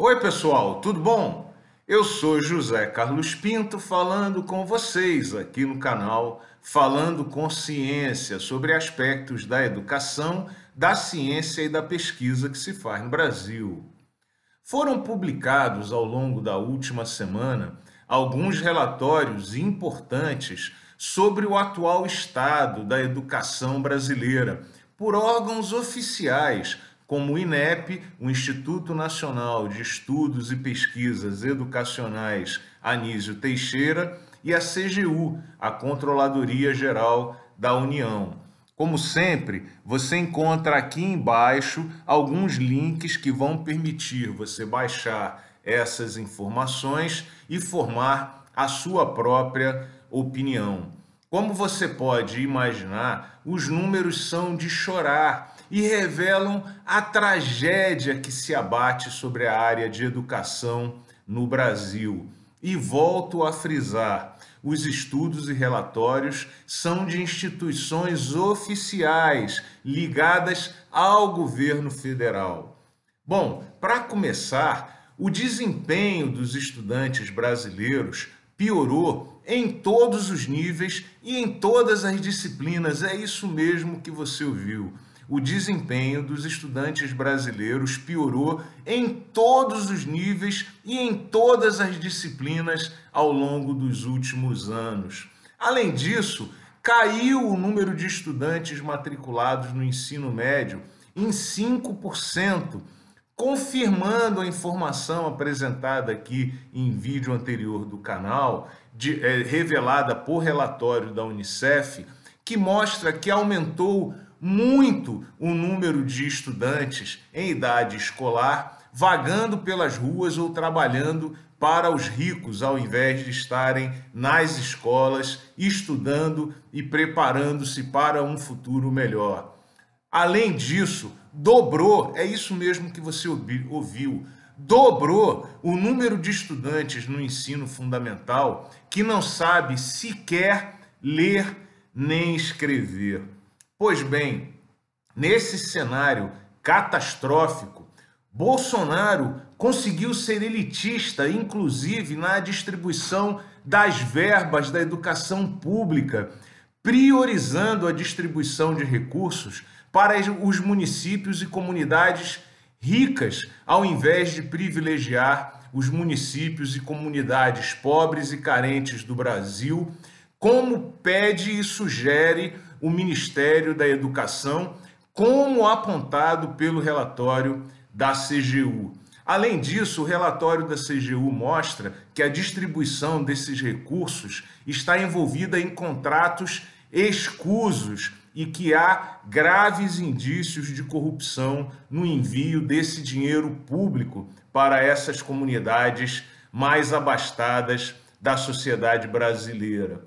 Oi, pessoal, tudo bom? Eu sou José Carlos Pinto falando com vocês aqui no canal Falando com Ciência sobre aspectos da educação, da ciência e da pesquisa que se faz no Brasil. Foram publicados ao longo da última semana alguns relatórios importantes sobre o atual estado da educação brasileira por órgãos oficiais como o INEP, o Instituto Nacional de Estudos e Pesquisas Educacionais Anísio Teixeira, e a CGU, a Controladoria Geral da União. Como sempre, você encontra aqui embaixo alguns links que vão permitir você baixar essas informações e formar a sua própria opinião. Como você pode imaginar, os números são de chorar e revelam a tragédia que se abate sobre a área de educação no Brasil. E volto a frisar: os estudos e relatórios são de instituições oficiais ligadas ao governo federal. Bom, para começar, o desempenho dos estudantes brasileiros piorou em todos os níveis e em todas as disciplinas. É isso mesmo que você ouviu o desempenho dos estudantes brasileiros piorou em todos os níveis e em todas as disciplinas ao longo dos últimos anos. Além disso, caiu o número de estudantes matriculados no ensino médio em 5%, confirmando a informação apresentada aqui em vídeo anterior do canal, de, é, revelada por relatório da Unicef, que mostra que aumentou muito o número de estudantes em idade escolar vagando pelas ruas ou trabalhando para os ricos, ao invés de estarem nas escolas estudando e preparando-se para um futuro melhor. Além disso, dobrou, é isso mesmo que você ouviu, dobrou o número de estudantes no ensino fundamental que não sabe sequer ler nem escrever. Pois bem, nesse cenário catastrófico, Bolsonaro conseguiu ser elitista, inclusive na distribuição das verbas da educação pública, priorizando a distribuição de recursos para os municípios e comunidades ricas, ao invés de privilegiar os municípios e comunidades pobres e carentes do Brasil, como pede e sugere o Ministério da Educação, como apontado pelo relatório da CGU. Além disso, o relatório da CGU mostra que a distribuição desses recursos está envolvida em contratos escusos e que há graves indícios de corrupção no envio desse dinheiro público para essas comunidades mais abastadas da sociedade brasileira.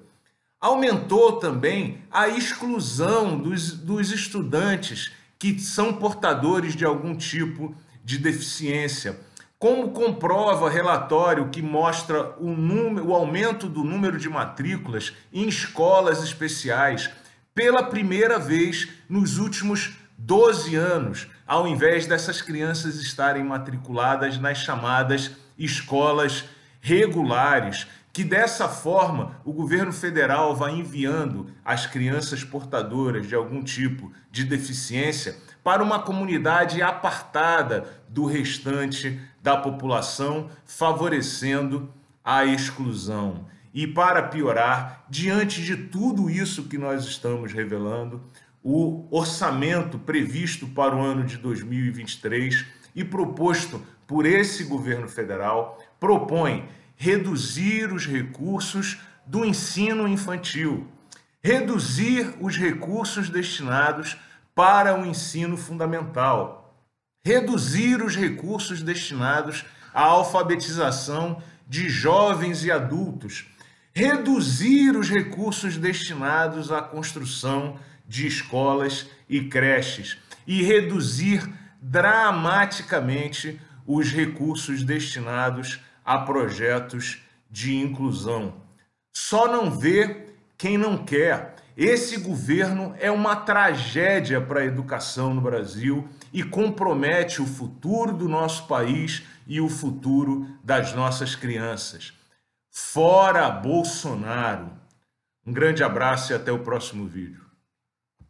Aumentou também a exclusão dos, dos estudantes que são portadores de algum tipo de deficiência. Como comprova relatório que mostra o, número, o aumento do número de matrículas em escolas especiais pela primeira vez nos últimos 12 anos, ao invés dessas crianças estarem matriculadas nas chamadas escolas regulares que dessa forma o governo federal vai enviando as crianças portadoras de algum tipo de deficiência para uma comunidade apartada do restante da população, favorecendo a exclusão. E para piorar, diante de tudo isso que nós estamos revelando, o orçamento previsto para o ano de 2023 e proposto por esse governo federal propõe reduzir os recursos do ensino infantil, reduzir os recursos destinados para o ensino fundamental, reduzir os recursos destinados à alfabetização de jovens e adultos, reduzir os recursos destinados à construção de escolas e creches e reduzir dramaticamente os recursos destinados a projetos de inclusão. Só não vê quem não quer. Esse governo é uma tragédia para a educação no Brasil e compromete o futuro do nosso país e o futuro das nossas crianças. Fora Bolsonaro! Um grande abraço e até o próximo vídeo.